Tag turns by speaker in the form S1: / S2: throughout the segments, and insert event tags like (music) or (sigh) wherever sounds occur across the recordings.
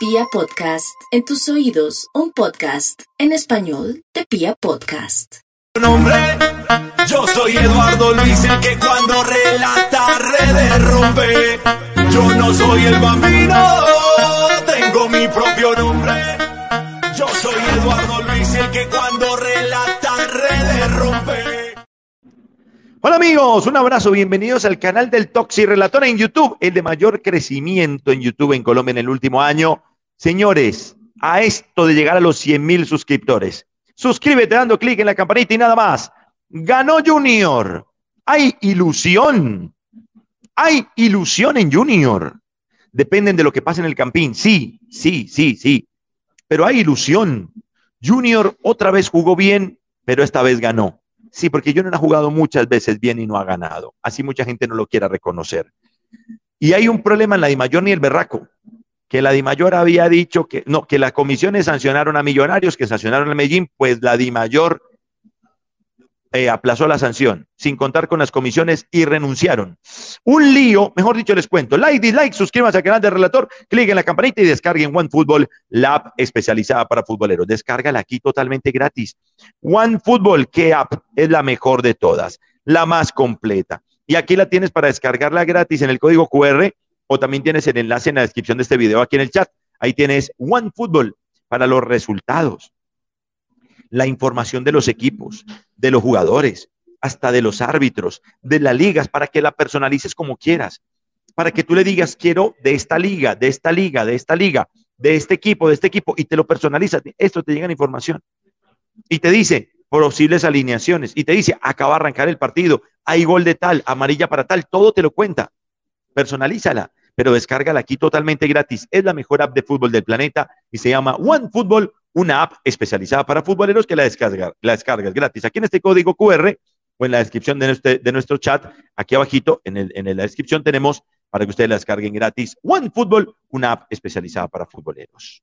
S1: Pia Podcast, en tus oídos, un podcast en español de Pia Podcast.
S2: Nombre, yo soy Eduardo Luis, el que cuando relata redes rompe. Yo no soy el bambino, tengo mi propio nombre. Yo soy Eduardo Luis, el que cuando relata redes rompe.
S3: Hola amigos, un abrazo, bienvenidos al canal del Toxi Relator en YouTube, el de mayor crecimiento en YouTube en Colombia en el último año. Señores, a esto de llegar a los 100 mil suscriptores, suscríbete dando clic en la campanita y nada más. Ganó Junior. Hay ilusión. Hay ilusión en Junior. Dependen de lo que pase en el campín. Sí, sí, sí, sí. Pero hay ilusión. Junior otra vez jugó bien, pero esta vez ganó. Sí, porque Junior ha jugado muchas veces bien y no ha ganado. Así mucha gente no lo quiera reconocer. Y hay un problema en la de Mayor ni el Berraco que la DIMAYOR había dicho que no, que las comisiones sancionaron a Millonarios, que sancionaron a Medellín, pues la DIMAYOR eh, aplazó la sanción sin contar con las comisiones y renunciaron. Un lío, mejor dicho, les cuento. Like, dislike, suscríbanse al canal del relator, cliquen en la campanita y descarguen OneFootball, la app especializada para futboleros. Descárgala aquí totalmente gratis. OneFootball, ¿qué app? Es la mejor de todas, la más completa. Y aquí la tienes para descargarla gratis en el código QR o también tienes el enlace en la descripción de este video aquí en el chat. Ahí tienes OneFootball para los resultados, la información de los equipos, de los jugadores, hasta de los árbitros, de las ligas, para que la personalices como quieras, para que tú le digas, quiero de esta liga, de esta liga, de esta liga, de este equipo, de este equipo, y te lo personalizas. Esto te llega en información. Y te dice posibles alineaciones, y te dice, acaba de arrancar el partido, hay gol de tal, amarilla para tal, todo te lo cuenta. Personalízala pero descárgala aquí totalmente gratis. Es la mejor app de fútbol del planeta y se llama OneFootball, una app especializada para futboleros que la descarga, la descargas gratis. Aquí en este código QR o en la descripción de, nuestro chat, aquí abajito, en la descripción tenemos para que ustedes la descarguen gratis. OneFootball, una app especializada para futboleros.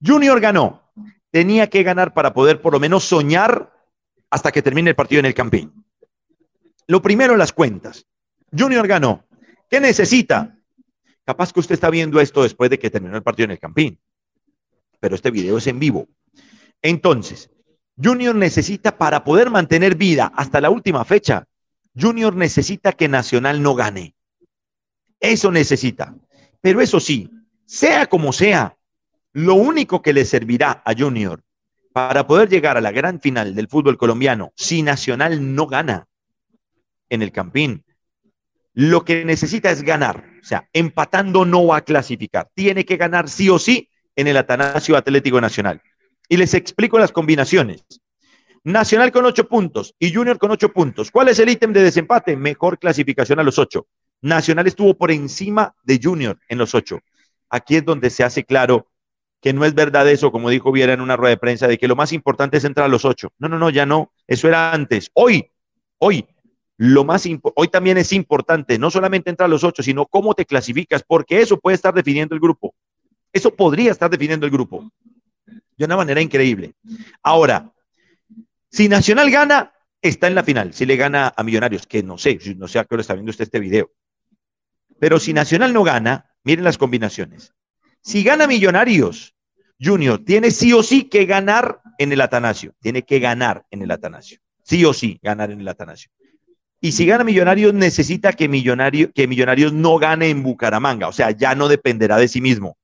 S3: Junior ganó. Tenía que ganar para poder por lo menos soñar hasta que termine el partido en el Campín. Lo primero, las cuentas. Junior ganó. ¿Qué necesita? Capaz que usted está viendo esto después de que terminó el partido en el Campín, pero este video es en vivo. Entonces, Junior necesita para poder mantener vida hasta la última fecha, Junior necesita que Nacional no gane. Eso necesita. Pero eso sí, sea como sea, lo único que le servirá a Junior para poder llegar a la gran final del fútbol colombiano si Nacional no gana en el Campín lo que necesita es ganar. O sea, empatando no va a clasificar. Tiene que ganar sí o sí en el Atanasio Atlético Nacional. Y les explico las combinaciones. Nacional con ocho puntos y Junior con ocho puntos. ¿Cuál es el ítem de desempate? Mejor clasificación a los ocho. Nacional estuvo por encima de Junior en los ocho. Aquí es donde se hace claro que no es verdad eso, como dijo Viera en una rueda de prensa, de que lo más importante es entrar a los ocho. No, no, no, ya no. Eso era antes. Hoy, hoy, lo más hoy también es importante no solamente entrar a los ocho, sino cómo te clasificas, porque eso puede estar definiendo el grupo. Eso podría estar definiendo el grupo de una manera increíble. Ahora, si Nacional gana, está en la final. Si le gana a Millonarios, que no sé, no sé a qué hora está viendo usted este video. Pero si Nacional no gana, miren las combinaciones. Si gana Millonarios, Junior tiene sí o sí que ganar en el Atanasio. Tiene que ganar en el Atanasio. Sí o sí ganar en el Atanasio. Y si gana Millonarios, necesita que, que Millonarios no gane en Bucaramanga. O sea, ya no dependerá de sí mismo.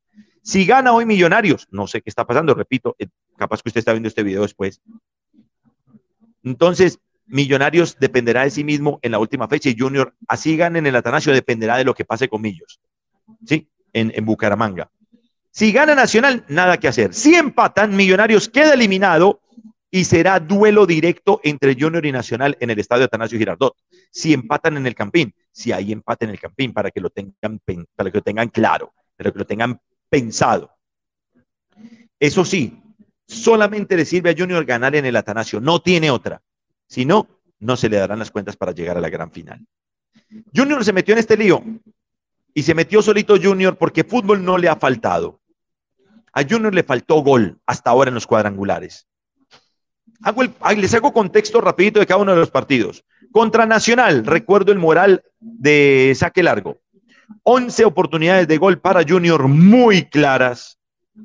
S3: Si gana hoy Millonarios, no sé qué está pasando, repito, eh, capaz que usted está viendo este video después. Entonces, Millonarios dependerá de sí mismo en la última fecha y Junior, así gane en el Atanasio, dependerá de lo que pase con Millos. ¿Sí? En, en Bucaramanga. Si gana Nacional, nada que hacer. Si empatan, Millonarios queda eliminado y será duelo directo entre Junior y Nacional en el estadio Atanasio Girardot. Si empatan en el Campín, si hay empate en el Campín, para que lo tengan, para que lo tengan claro, para que lo tengan pensado. Eso sí, solamente le sirve a Junior ganar en el Atanasio, no tiene otra. Si no, no se le darán las cuentas para llegar a la gran final. Junior se metió en este lío y se metió solito Junior porque fútbol no le ha faltado. A Junior le faltó gol hasta ahora en los cuadrangulares les hago contexto rapidito de cada uno de los partidos. Contra Nacional, recuerdo el moral de saque largo. 11 oportunidades de gol para Junior muy claras,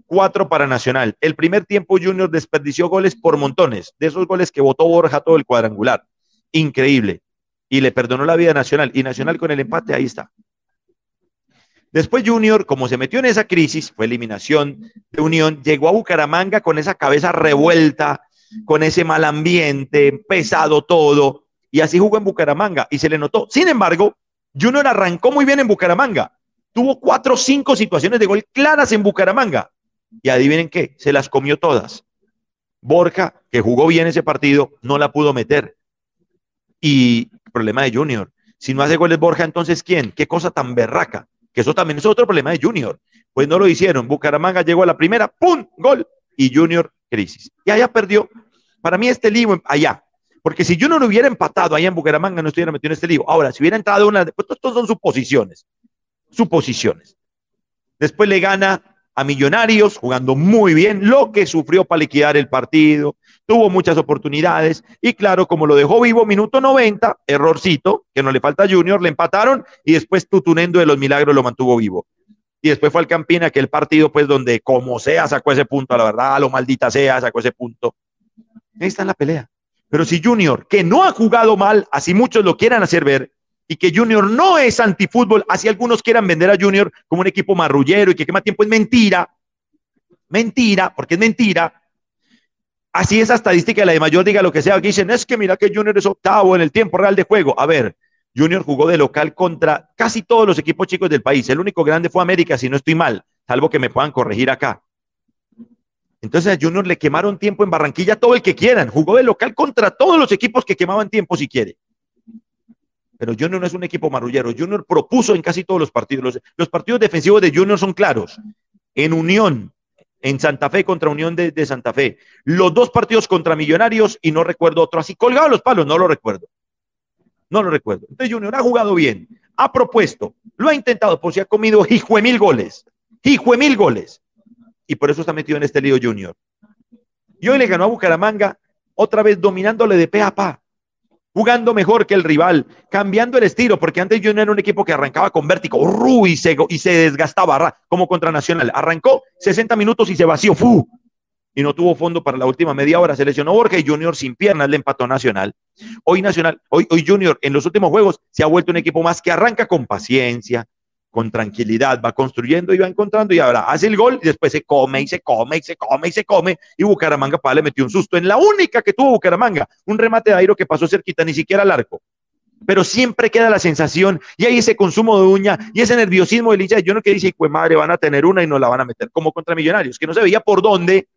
S3: 4 para Nacional. El primer tiempo Junior desperdició goles por montones, de esos goles que votó Borja todo el cuadrangular. Increíble. Y le perdonó la vida a Nacional. Y Nacional con el empate, ahí está. Después Junior, como se metió en esa crisis, fue eliminación de Unión, llegó a Bucaramanga con esa cabeza revuelta, con ese mal ambiente, pesado todo, y así jugó en Bucaramanga y se le notó. Sin embargo, Junior arrancó muy bien en Bucaramanga. Tuvo cuatro o cinco situaciones de gol claras en Bucaramanga. Y adivinen qué, se las comió todas. Borja, que jugó bien ese partido, no la pudo meter. Y problema de Junior. Si no hace goles Borja, entonces ¿quién? ¿Qué cosa tan berraca? Que eso también es otro problema de Junior. Pues no lo hicieron. Bucaramanga llegó a la primera, ¡pum! Gol. Y Junior, crisis. Y allá perdió. Para mí este lío allá, porque si yo no lo hubiera empatado allá en Bucaramanga, no estuviera metido en este lío. Ahora, si hubiera entrado una, pues estos son suposiciones, suposiciones. Después le gana a Millonarios, jugando muy bien, lo que sufrió para liquidar el partido, tuvo muchas oportunidades y claro, como lo dejó vivo, minuto 90, errorcito, que no le falta a Junior, le empataron y después Tutunendo de los Milagros lo mantuvo vivo. Y después fue al Campina, que el partido, pues, donde como sea sacó ese punto, la verdad, lo maldita sea, sacó ese punto. Ahí está en la pelea. Pero si Junior, que no ha jugado mal, así muchos lo quieran hacer ver, y que Junior no es antifútbol, así algunos quieran vender a Junior como un equipo marrullero y que quema tiempo, es mentira. Mentira, porque es mentira. Así esa estadística de la de mayor diga lo que sea, que dicen, es que mira que Junior es octavo en el tiempo real de juego. A ver, Junior jugó de local contra casi todos los equipos chicos del país. El único grande fue América, si no estoy mal, salvo que me puedan corregir acá. Entonces a Junior le quemaron tiempo en Barranquilla todo el que quieran. Jugó de local contra todos los equipos que quemaban tiempo si quiere. Pero Junior no es un equipo marrullero. Junior propuso en casi todos los partidos. Los, partidos defensivos de Junior son claros. En Unión, en Santa Fe contra Unión de, Santa Fe. Los dos partidos contra Millonarios y no recuerdo otro. Así colgado los palos, no lo recuerdo. No lo recuerdo. Entonces Junior ha jugado bien, ha propuesto, lo ha intentado, pues se ha comido hijo mil goles. Hijo mil goles y por eso está metido en este lío Junior. Y hoy le ganó a Bucaramanga, otra vez dominándole de pe a pa, jugando mejor que el rival, cambiando el estilo, porque antes Junior era un equipo que arrancaba con vértigo, y, se, y se desgastaba, como contra Nacional. Arrancó 60 minutos y se vació, ¡fu! y no tuvo fondo para la última media hora. Se lesionó Borja y Junior sin piernas le empató Nacional. Hoy Nacional, hoy, hoy Junior en los últimos juegos se ha vuelto un equipo más que arranca con paciencia, con tranquilidad, va construyendo y va encontrando y ahora hace el gol y después se come y se come y se come y se come y Bucaramanga para le metió un susto en la única que tuvo Bucaramanga, un remate de aire que pasó cerquita, ni siquiera al arco. Pero siempre queda la sensación y hay ese consumo de uña y ese nerviosismo del hincha de Junior que dice, pues madre, van a tener una y no la van a meter, como contra Millonarios, que no se veía por dónde,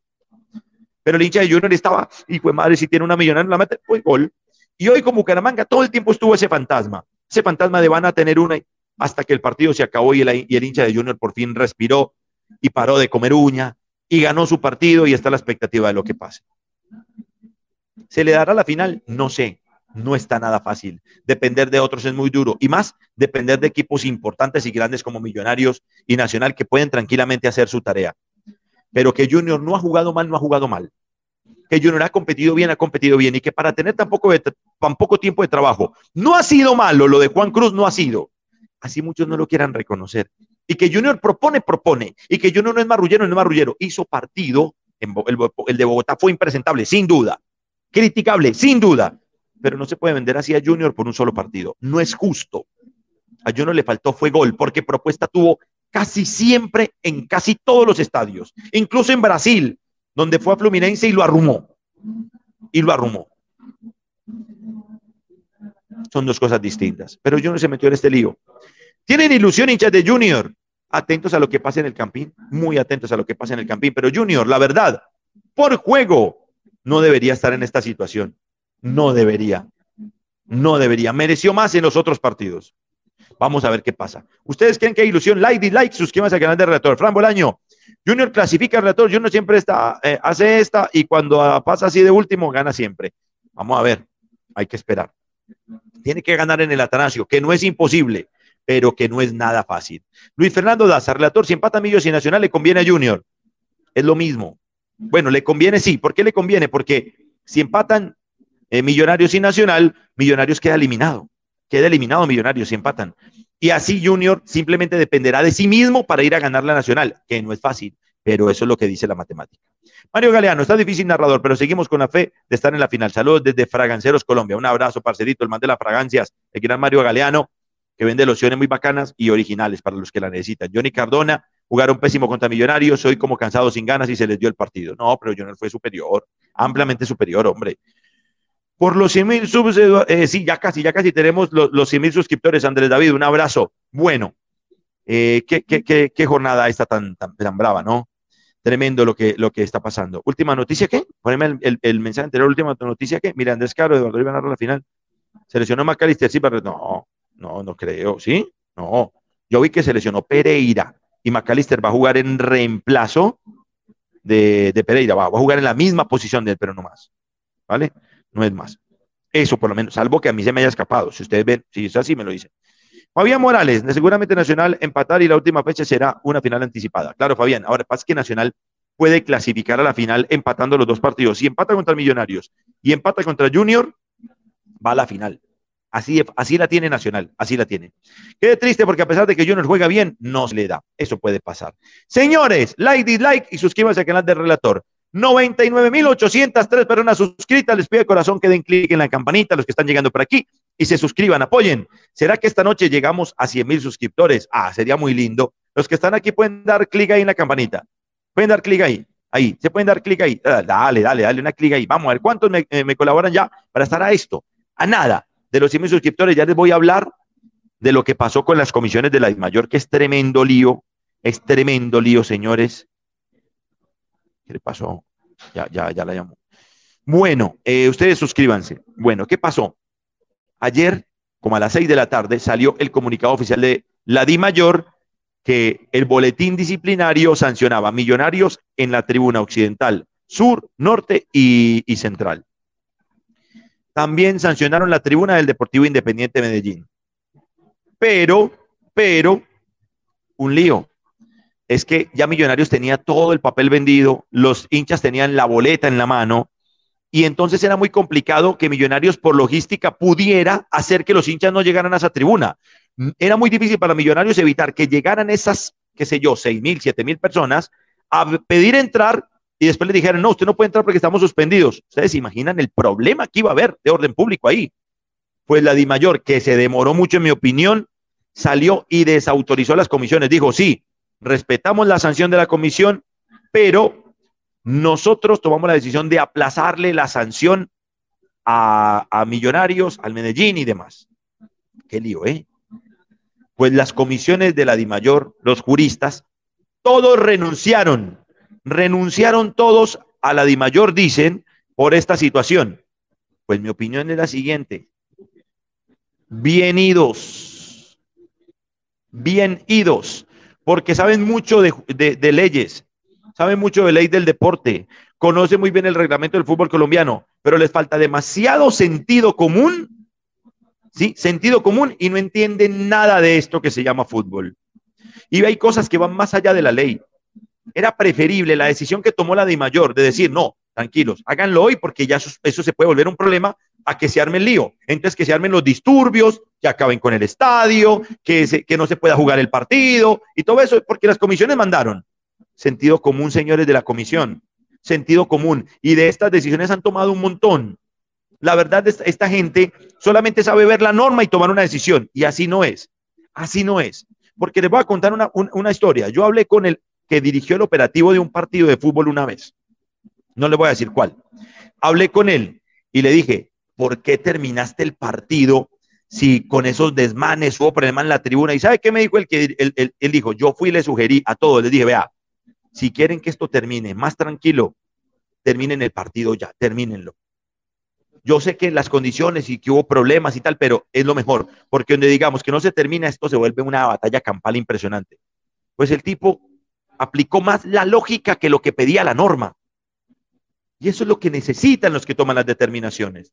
S3: pero el hincha de Junior estaba, y pues madre, si tiene una millonaria, la mete, pues gol. Y hoy con Bucaramanga todo el tiempo estuvo ese fantasma, ese fantasma de van a tener una hasta que el partido se acabó y el, hincha de Junior por fin respiró y paró de comer uña y ganó su partido y está la expectativa de lo que pase. ¿Se le dará la final? No sé, no está nada fácil. Depender de otros es muy duro y más depender de equipos importantes y grandes como Millonarios y Nacional que pueden tranquilamente hacer su tarea. Pero que Junior no ha jugado mal, no ha jugado mal. Que Junior ha competido bien, ha competido bien y que para tener tan poco, tan poco tiempo de trabajo no ha sido malo, lo de Juan Cruz no ha sido así muchos no lo quieran reconocer. Y que Junior propone, propone. Y que Junior no es marrullero, no es marrullero. Hizo partido, el, de Bogotá fue impresentable, sin duda. Criticable, sin duda. Pero no se puede vender así a Junior por un solo partido. No es justo. A Junior le faltó fue gol, porque propuesta tuvo casi siempre en casi todos los estadios, incluso en Brasil, donde fue a Fluminense y lo arrumó. Y lo arrumó. Son dos cosas distintas. Pero Junior se metió en este lío. Tienen ilusión hinchas de Junior. Atentos a lo que pasa en el campín. Muy atentos a lo que pasa en el campín. Pero Junior, la verdad, por juego, no debería estar en esta situación. No debería. No debería. Mereció más en los otros partidos. Vamos a ver qué pasa. ¿Ustedes creen que hay ilusión? Like, dislike, suscríbanse al canal de Relator. Fran Bolaño. Junior clasifica al Relator. Junior siempre está, eh, hace esta y cuando pasa así de último, gana siempre. Vamos a ver. Hay que esperar tiene que ganar en el Atanasio, que no es imposible, pero que no es nada fácil. Luis Fernando Daza, relator, si empata Millos y Nacional le conviene a Junior. Es lo mismo. Bueno, le conviene sí. ¿Por qué le conviene? Porque si empatan eh, Millonarios y Nacional, Millonarios queda eliminado. Queda eliminado Millonarios si empatan. Y así Junior simplemente dependerá de sí mismo para ir a ganar la nacional, que no es fácil, pero eso es lo que dice la matemática. Mario Galeano, está difícil narrador, pero seguimos con la fe de estar en la final. Saludos desde Fraganceros, Colombia. Un abrazo, parcerito, el man de las fragancias, el gran Mario Galeano, que vende lociones muy bacanas y originales para los que la necesitan. Johnny Cardona, jugaron pésimo contra Millonarios, hoy como cansado sin ganas y se les dio el partido. No, pero Junior fue superior, ampliamente superior, hombre. Por los 100 mil subs, eh, sí, ya casi, ya casi tenemos los, los 100 mil suscriptores. Andrés David, un abrazo. Bueno, eh, ¿qué, jornada está tan, tan, tan, brava, ¿no? Tremendo lo que, lo que está pasando. Última noticia, ¿qué? Poneme el, el, mensaje anterior, última noticia, ¿qué? Mira, Andrés Caro, Eduardo iba a la final. Seleccionó Macalister, sí, pero no, no, no creo, ¿sí? No. Yo vi que seleccionó Pereira y McAllister va a jugar en reemplazo de, de Pereira, va, va, a jugar en la misma posición de él, pero no más. ¿Vale? No es más. Eso por lo menos, salvo que a mí se me haya escapado. Si ustedes ven, si es así, me lo dicen. Fabián Morales, seguramente Nacional empatar y la última fecha será una final anticipada. Claro, Fabián, ahora pasa que Nacional puede clasificar a la final empatando los dos partidos. Si empata contra Millonarios y empata contra Junior, va a la final. Así, así la tiene Nacional, así la tiene. Qué triste porque a pesar de que Junior juega bien, no se le da. Eso puede pasar. Señores, like, dislike y suscríbanse al canal del relator. 99.803 personas suscritas. Les pido corazón que den clic en la campanita, los que están llegando por aquí, y se suscriban, apoyen. ¿Será que esta noche llegamos a 100.000 suscriptores? Ah, sería muy lindo. Los que están aquí pueden dar clic ahí en la campanita. Pueden dar clic ahí. Ahí, se pueden dar clic ahí. Dale, dale, dale una clic ahí. Vamos a ver cuántos me, eh, colaboran ya para estar a esto. A nada de los 100 suscriptores, ya les voy a hablar de lo que pasó con las comisiones de la mayor, que es tremendo lío, es tremendo lío, señores. ¿Qué le pasó? Ya, ya, ya la llamo. Bueno, eh, ustedes suscríbanse. Bueno, ¿qué pasó? Ayer, como a las 6 de la tarde, salió el comunicado oficial de la Di Mayor que el boletín disciplinario sancionaba millonarios en la tribuna occidental, sur, norte y, y central. También sancionaron la tribuna del Deportivo Independiente de Medellín. Pero, pero, un lío. Es que ya Millonarios tenía todo el papel vendido, los hinchas tenían la boleta en la mano, y entonces era muy complicado que Millonarios por logística pudiera hacer que los hinchas no llegaran a esa tribuna. Era muy difícil para Millonarios evitar que llegaran esas, qué sé yo, seis mil, siete mil personas a pedir entrar y después le dijeron, no, usted no puede entrar porque estamos suspendidos. Ustedes se imaginan el problema que iba a haber de orden público ahí. Pues la DIMAYOR, que se demoró mucho en mi opinión, salió y desautorizó las comisiones. Dijo, sí, respetamos la sanción de la comisión, pero nosotros tomamos la decisión de aplazarle la sanción a, Millonarios, al Medellín y demás. Qué lío, ¿eh? Pues las comisiones de la DIMAYOR, los juristas, todos renunciaron renunciaron todos a la DIMAYOR, dicen, por esta situación. Pues mi opinión es la siguiente. Bien idos, bien idos, porque saben mucho de leyes, saben mucho de ley del deporte, conocen muy bien el reglamento del fútbol colombiano, pero les falta demasiado sentido común, ¿sí? Sentido común y no entienden nada de esto que se llama fútbol. Y hay cosas que van más allá de la ley era preferible la decisión que tomó la de mayor de decir, no, tranquilos, háganlo hoy porque ya eso, eso, se puede volver un problema a que se arme el lío. Entonces, que se armen los disturbios, que acaben con el estadio, que, se, que no se pueda jugar el partido y todo eso, porque las comisiones mandaron. Sentido común, señores de la comisión, sentido común. Y de estas decisiones han tomado un montón. La verdad, esta, gente solamente sabe ver la norma y tomar una decisión. Y así no es. Así no es. Porque les voy a contar una, una, historia. Yo hablé con el que dirigió el operativo de un partido de fútbol una vez. No le voy a decir cuál. Hablé con él y le dije, ¿por qué terminaste el partido si con esos desmanes hubo problema en la tribuna? ¿Y sabe qué me dijo el que él dijo? Yo fui y le sugerí a todos, les dije, vea, si quieren que esto termine más tranquilo, terminen el partido ya, termínenlo. Yo sé que las condiciones y que hubo problemas y tal, pero es lo mejor, porque donde digamos que no se termina, esto se vuelve una batalla campal impresionante. Pues el tipo aplicó más la lógica que lo que pedía la norma. Y eso es lo que necesitan los que toman las determinaciones.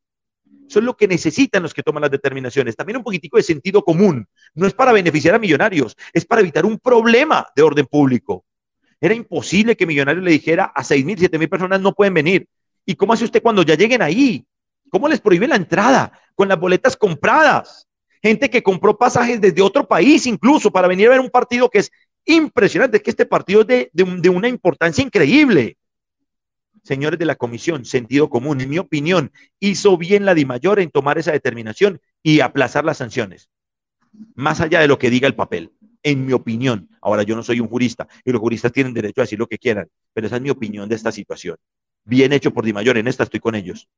S3: Eso es lo que necesitan los que toman las determinaciones. También un poquitico de sentido común. No es para beneficiar a millonarios, es para evitar un problema de orden público. Era imposible que Millonarios le dijera a seis mil, siete mil personas no pueden venir. ¿Y cómo hace usted cuando ya lleguen ahí? ¿Cómo les prohíbe la entrada con las boletas compradas? gente que compró pasajes desde otro país incluso para venir a ver un partido que es impresionante, que este partido es de, de una importancia increíble. Señores de la comisión, sentido común, en mi opinión, hizo bien la DIMAYOR en tomar esa determinación y aplazar las sanciones, más allá de lo que diga el papel, en mi opinión. Ahora, yo no soy un jurista y los juristas tienen derecho a decir lo que quieran, pero esa es mi opinión de esta situación. Bien hecho por DIMAYOR, en esta estoy con ellos.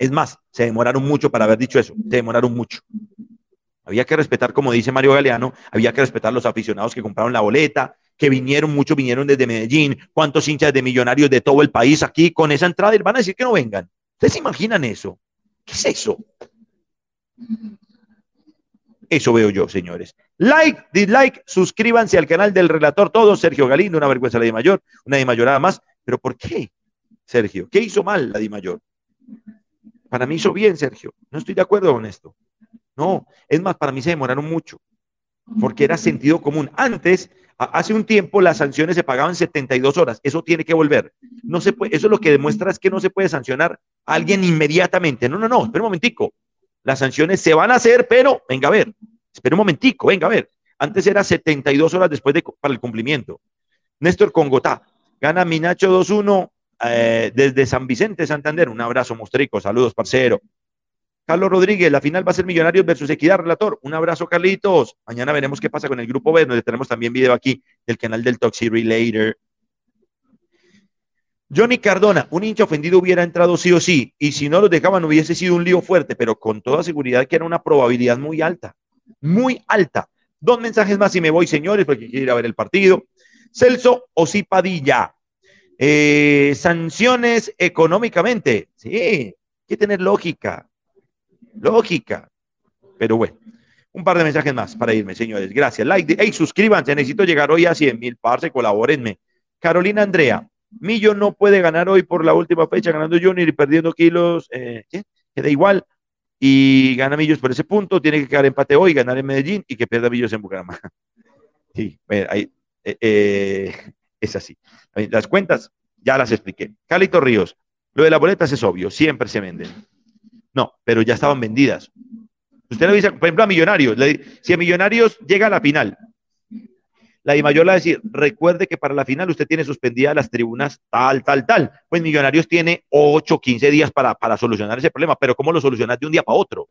S3: Es más, se demoraron mucho para haber dicho eso, se demoraron mucho. Había que respetar, como dice Mario Galeano, había que respetar los aficionados que compraron la boleta, que vinieron, muchos vinieron desde Medellín, cuántos hinchas de millonarios de todo el país aquí con esa entrada y van a decir que no vengan. ¿Ustedes se imaginan eso? ¿Qué es eso? Eso veo yo, señores. Like, dislike, suscríbanse al canal del relator todo, Sergio Galindo, una vergüenza la de mayor, una de mayor nada más. ¿Pero por qué, Sergio? ¿Qué hizo mal la de mayor? Para mí hizo bien, Sergio. No estoy de acuerdo con esto. No, es más, para mí se demoraron mucho, porque era sentido común. Antes, hace un tiempo, las sanciones se pagaban 72 horas. Eso tiene que volver. No se eso lo que demuestra es que no se puede sancionar a alguien inmediatamente. No, no, no, espera un momentico. Las sanciones se van a hacer, pero venga a ver. Espera un momentico, venga a ver. Antes era 72 horas después de, para el cumplimiento. Néstor Congotá, gana Minacho 2-1, eh, desde San Vicente, Santander. Un abrazo, Mostrico. Saludos, parcero. Carlos Rodríguez, la final va a ser Millonarios versus Equidad, relator. Un abrazo, Carlitos. Mañana veremos qué pasa con el grupo B, donde tenemos también video aquí del canal del Toxi Relator. Johnny Cardona, un hincha ofendido hubiera entrado sí o sí, y si no lo dejaban hubiese sido un lío fuerte, pero con toda seguridad que era una probabilidad muy alta, muy alta. Dos mensajes más y me voy, señores, porque quiero ir a ver el partido. Celso Osipadilla, eh, sanciones económicamente. Sí, hay que tener lógica. Lógica. Pero bueno, un par de mensajes más para irme, señores. Gracias. Like, hey, suscríbanse. Necesito llegar hoy a 100 mil, parce, colabórenme. Carolina Andrea, Millo no puede ganar hoy por la última fecha, ganando Junior y perdiendo kilos. Eh, Queda igual. Y gana Millos por ese punto. Tiene que quedar empate hoy, ganar en Medellín y que pierda Millos en Bucaramanga. (laughs) Sí, ahí, eh, eh es así. Las cuentas ya las expliqué. Calito Ríos, lo de las boletas es obvio, siempre se venden. No, pero ya estaban vendidas. Usted le dice, por ejemplo, a Millonarios, si a Millonarios llega a la final, la Di Mayor le va a decir, recuerde que para la final usted tiene suspendidas las tribunas tal, tal, tal. Pues Millonarios tiene 8, 15 días para, para solucionar ese problema, pero ¿cómo lo solucionas de un día para otro?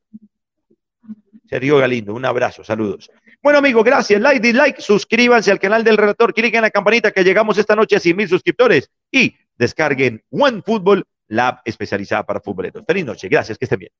S3: Sergio Galindo, un abrazo, saludos. Bueno, amigos, gracias. Like, dislike, suscríbanse al canal del relator, cliquen en la campanita que llegamos esta noche a 100 mil suscriptores y descarguen OneFootball, la especializada para futboleros. Feliz noche, gracias, que estén bien.